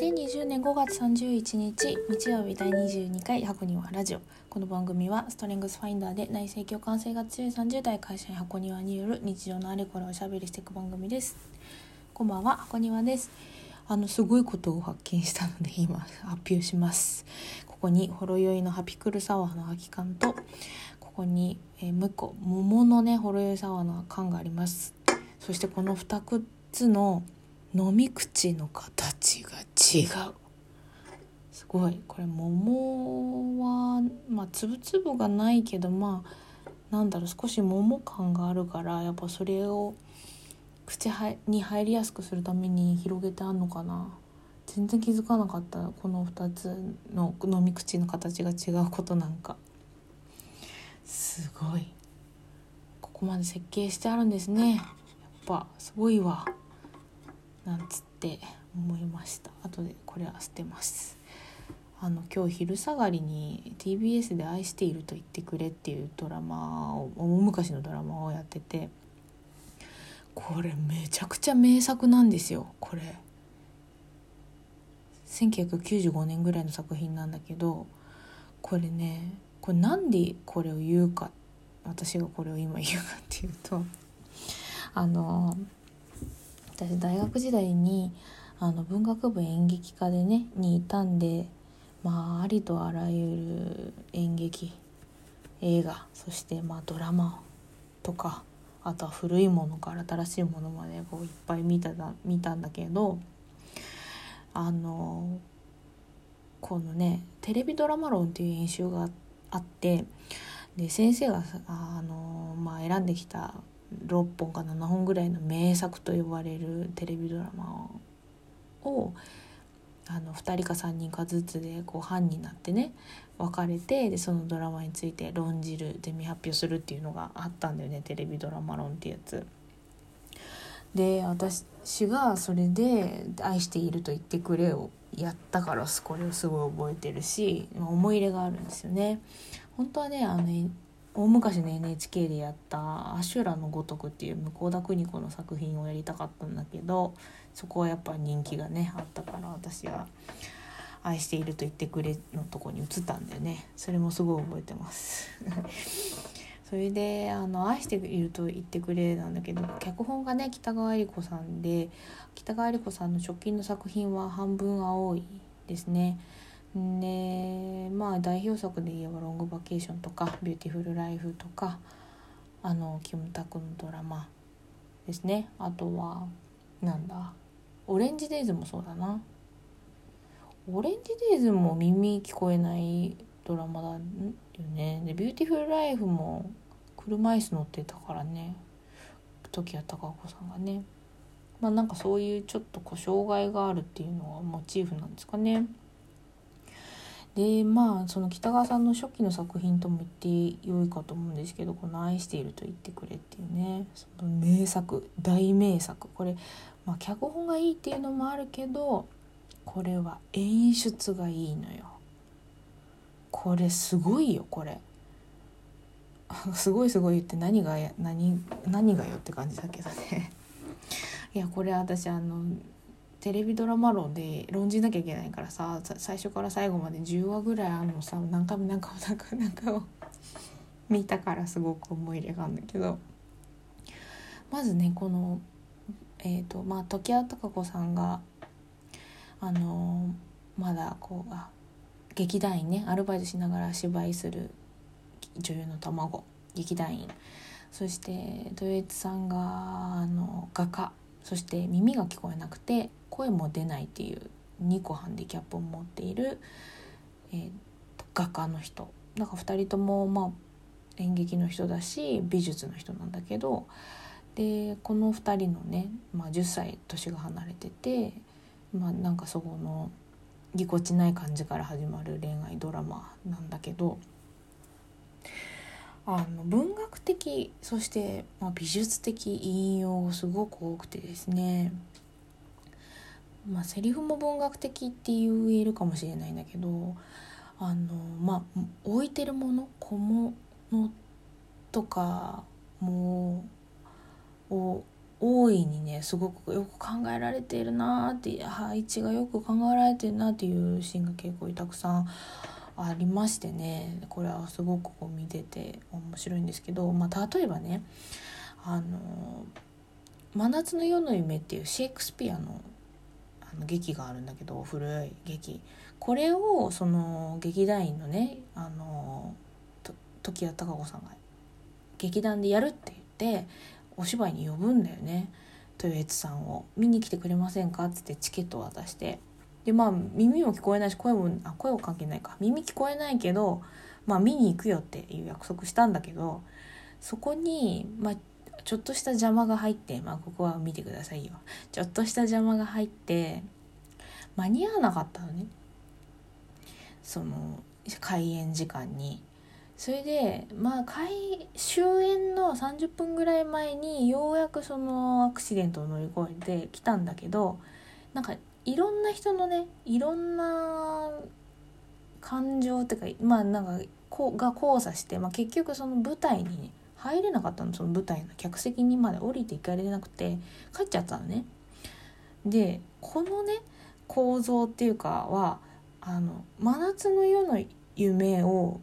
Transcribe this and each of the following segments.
2020年5月31日日曜日第22回箱庭ラジオ。この番組はストレングスファインダーで内政共感性が強い30代会社員箱庭による日常のあれこれをおしゃべりしていく番組です。こんばんは箱庭です。あのすごいことを発見したので今発表します。ここにほろ酔いのハピクルサワーの空き缶とここに、えー、もう一個桃のねほろ酔いサワーの缶があります。そしてこの2つの飲み口の形が違う。すごい。これ桃はまあ粒々がないけどまあなんだろう少し桃感があるからやっぱそれを口に入りやすくするために広げてあんのかな。全然気づかなかったこの2つの飲み口の形が違うことなんか。すごい。ここまで設計してあるんですね。やっぱすごいわ。なんつって思いました。後でこれは捨てます。あの今日昼下がりに TBS で「愛していると言ってくれ」っていうドラマを大昔のドラマをやっててこれめちゃくちゃ名作なんですよ。これ。1995年ぐらいの作品なんだけどこれねこれなんでこれを言うか私がこれを今言うかっていうとあの私大学時代にあの文学部演劇科でねにいたんでまあありとあらゆる演劇映画そしてまあドラマとかあとは古いものから新しいものまでこういっぱい見ただ見たんだけどあのこのねテレビドラマ論っていう演習があってで先生があの、まあ、選んできた6本か7本ぐらいの名作と呼ばれるテレビドラマをあの2人か3人かずつでこう班になってね分かれてでそのドラマについて論じるで未発表するっていうのがあったんだよねテレビドラマ論ってやつ。で私がそれで「愛していると言ってくれ」をやったからこれをすごい覚えてるし思い入れがあるんですよね。本当はねあの大昔の NHK でやった「アシュラのごとく」っていう向田邦子の作品をやりたかったんだけどそこはやっぱ人気がねあったから私は「愛していると言ってくれ」のとこに移ったんだよねそれもすごい覚えてます それであの「愛していると言ってくれ」なんだけど脚本がね北川悦吏子さんで北川悦吏子さんの直近の作品は「半分青い」ですね。でまあ代表作で言えば「ロングバケーション」とか「ビューティフルライフ」とかあのキムタクのドラマですね。あとはなんだ「オレンジデイズ」もそうだな。オレンジデイズも耳聞こえないドラマだよね。で「ビューティフルライフ」も車椅子乗ってたからね。常盤貴子さんがね。まあなんかそういうちょっとこう障害があるっていうのがモチーフなんですかね。でまあその北川さんの初期の作品とも言ってよいかと思うんですけどこの「愛していると言ってくれ」っていうねその名作大名作これ、まあ、脚本がいいっていうのもあるけどこれは演出がいいのよ。これすごいよこれ。すごいすごい言って何が何何がよって感じだけどね。いやこれ私あのテレビドラマ論で論じなきゃいけないからさ最初から最後まで10話ぐらいあるのさ何回も何回も何回も何回も見たからすごく思い入れがあるんだけど。まずねこのえっ、ー、とまあ時矢孝子さんがあのまだこうあ劇団員ねアルバイトしながら芝居する女優の卵劇団員。そして豊悦さんがあの画家。そして耳が聞こえなくて声も出ないっていう2個ハンディキャップを持っている、えー、画家の人。だか2人ともまあ演劇の人だし美術の人なんだけどでこの2人のね、まあ、10歳年が離れてて、まあ、なんかそこのぎこちない感じから始まる恋愛ドラマなんだけどあの文学的そして、まあ、美術的引用がすごく多くてですね。まあセリフも文学的って言えるかもしれないんだけどあのまあ置いてるもの小物とかもを大いにねすごくよく考えられているなって配置がよく考えられてるなっていうシーンが結構たくさんありましてね。これはすごくこう見てて面白いんですけど、まあ、例えばねあの「真夏の夜の夢」っていうシェイクスピアのあの劇があるんだけど古い劇。これをその劇団員のねあの時矢孝子さんが劇団でやるって言ってお芝居に呼ぶんだよね。豊悦さんを。見に来てくれませんか？っつってチケットを渡して。でまあ耳も聞こえないし声もあ声は関係ないか。耳聞こえないけどまあ見に行くよっていう約束したんだけどそこにまあちょっとした邪魔が入ってまあここは見てくださいよ。ちょっとした邪魔が入って間に合わなかったのね。その開演時間に。それでまあ開終演の30分ぐらい前にようやくそのアクシデントを乗り越えてきたんだけどなんかいろんな人のねいろんな感情っていうかまあなんかこが交差して、まあ、結局その舞台に、入れなかったのその舞台の客席にまで降りていかれなくて帰っちゃったのね。でこのね構造っていうかはあの真夏の夜の夢を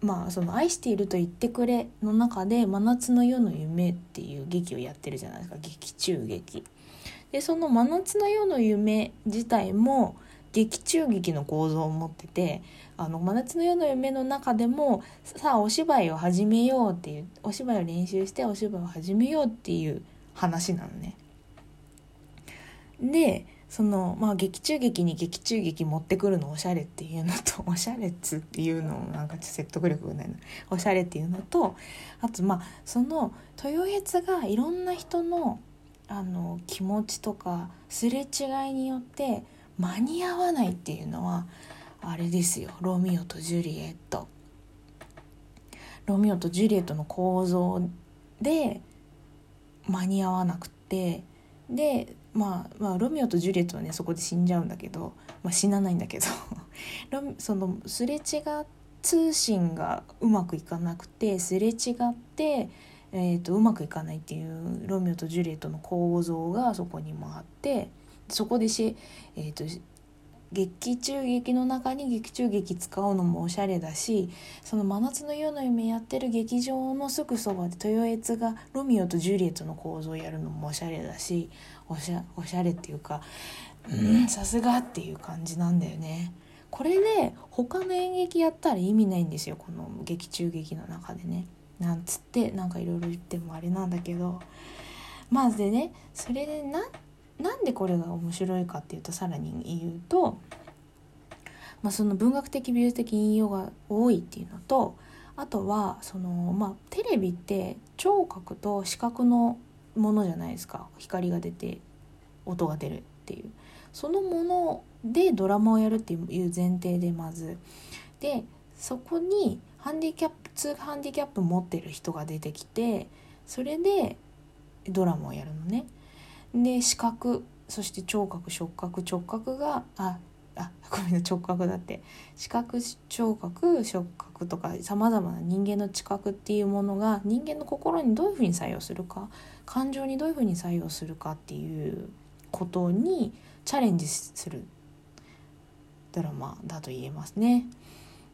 まあその「愛していると言ってくれ」の中で「真夏の夜の夢」っていう劇をやってるじゃないですか劇中劇。でその「真夏の夜の夢」自体も劇中劇の構造を持ってて「あの真夏の夜の夢」の中でもさあお芝居を始めようっていうお芝居を練習してお芝居を始めようっていう話なのね。でそのまあ劇中劇に劇中劇持ってくるのおしゃれっていうのと おしゃれっつっていうのなんかちょっと説得力がないなおしゃれっていうのとあとまあその豊悦がいろんな人のあの気持ちとかすれ違いによって間に合わないっていうのはあれですよロミオとジュリエット。ロミオとジュリエットの構造で間に合わなくてでまあ、まあロミオとジュリエットはねそこで死んじゃうんだけど、まあ、死なないんだけど そのすれ違通信がうまくいかなくてすれ違って、えーと、うまくいかないっていうロミオとジュリエットの構造がそこにもあってそこでし、えーと劇中劇の中に劇中劇使うのもおしゃれだしその「真夏の夜の夢」やってる劇場のすぐそばで豊悦がロミオとジュリエットの構造をやるのもおしゃれだしおしゃおしゃれっていうかうんさすがっていう感じなんだよね。これで他の演劇やったら意味ないんですよこの劇中劇の中でね。なんつってなんかいろいろ言ってもあれなんだけどまあでねそれでななんでこれが面白いかっていうとさらに言うと、まあ、その文学的美術的引用が多いっていうのとあとはその、まあ、テレビって聴覚と視覚のものじゃないですか。光が出て音が出るっていう。そのものでドラマをやるっていう前提でまず。でそこにハンディキャップ2ハンディキャップ持ってる人が出てきてそれでドラマをやるのね。で視覚そして聴覚触覚触覚がああごめんな直覚だって視覚聴覚触覚とかさまざまな人間の知覚っていうものが人間の心にどういうふうに作用するか感情にどういうふうに作用するかっていうことにチャレンジするドラマだと言えますね。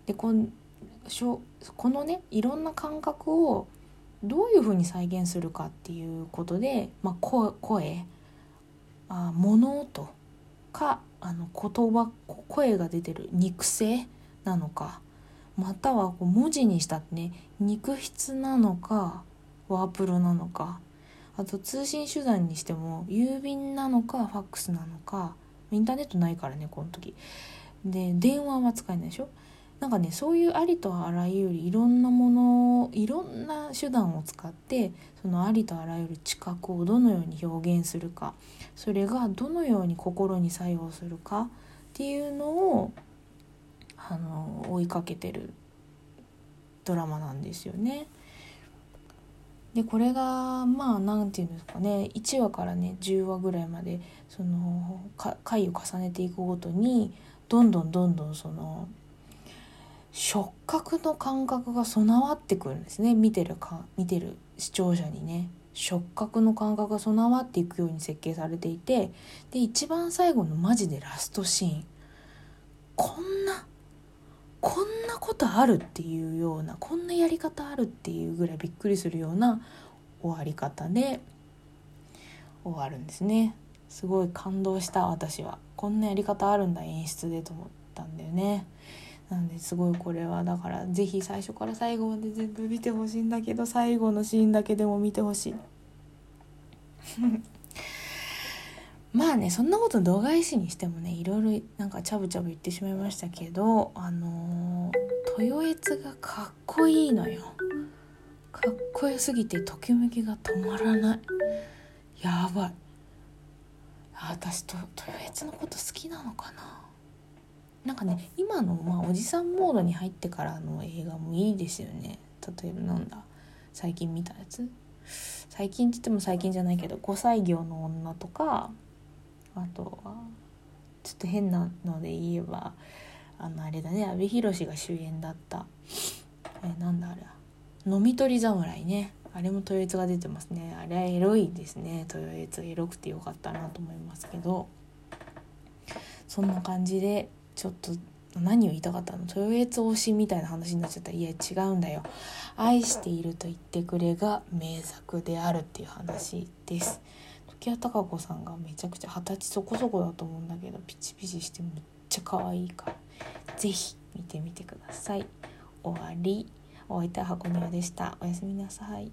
でこんこのねいろんな感覚をどういうふうに再現するかっていうことで、まあ、声あ物音かあの言葉声が出てる肉声なのかまたはこう文字にしたってね肉筆なのかワープロなのかあと通信手段にしても郵便なのかファックスなのかインターネットないからねこの時。で電話は使えないでしょ？なんかねそういうありとあらゆるいろんなものいろんな手段を使ってそのありとあらゆる知覚をどのように表現するかそれがどのように心に作用するかっていうのをあの追いかけてるドラマなんですよね。でこれがまあ何て言うんですかね1話からね10話ぐらいまでその回を重ねていくごとにどんどんどんどんその触覚の感覚が備わってくるんですね。見てるか見てる視聴者にね。触覚の感覚が備わっていくように設計されていてで一番最後のマジでラストシーン。こんなこんなことあるっていうようなこんなやり方あるっていうぐらいびっくりするような終わり方で終わるんですね。すごい感動した私は。こんなやり方あるんだ演出でと思ったんだよね。なのですごいこれは。だから是非最初から最後まで全部見てほしいんだけど最後のシーンだけでも見てほしい。まあねそんなこと動画絵師にしてもねいろいろなんかチャブチャブ言ってしまいましたけどあのー、豊悦がかっこいいのよ。かっこよすぎてときめきが止まらない。やばい。私と豊悦のこと好きなのかな？なんかね今の、まあ、おじさんモードに入ってからの映画もいいですよね。例えばなんだ？最近見たやつ？最近って言っても最近じゃないけど5歳業の女とかあとはちょっと変なので言えばあのあれだね阿部寛が主演だった。えなんだあれ飲み取り侍ね。あれも豊悦が出てますね。あれはエロいですね。豊悦エロくてよかったなと思いますけど。そんな感じでちょっと何を言いたかったの？豊悦推しみたいな話になっちゃったいや違うんだよ。愛していると言ってくれが名作であるっていう話です。時矢貴子さんがめちゃくちゃ二十歳そこそこだと思うんだけどピチピチしてめっちゃ可愛いから是非見てみてください。終わり。お相手は箱庭でした。おやすみなさい。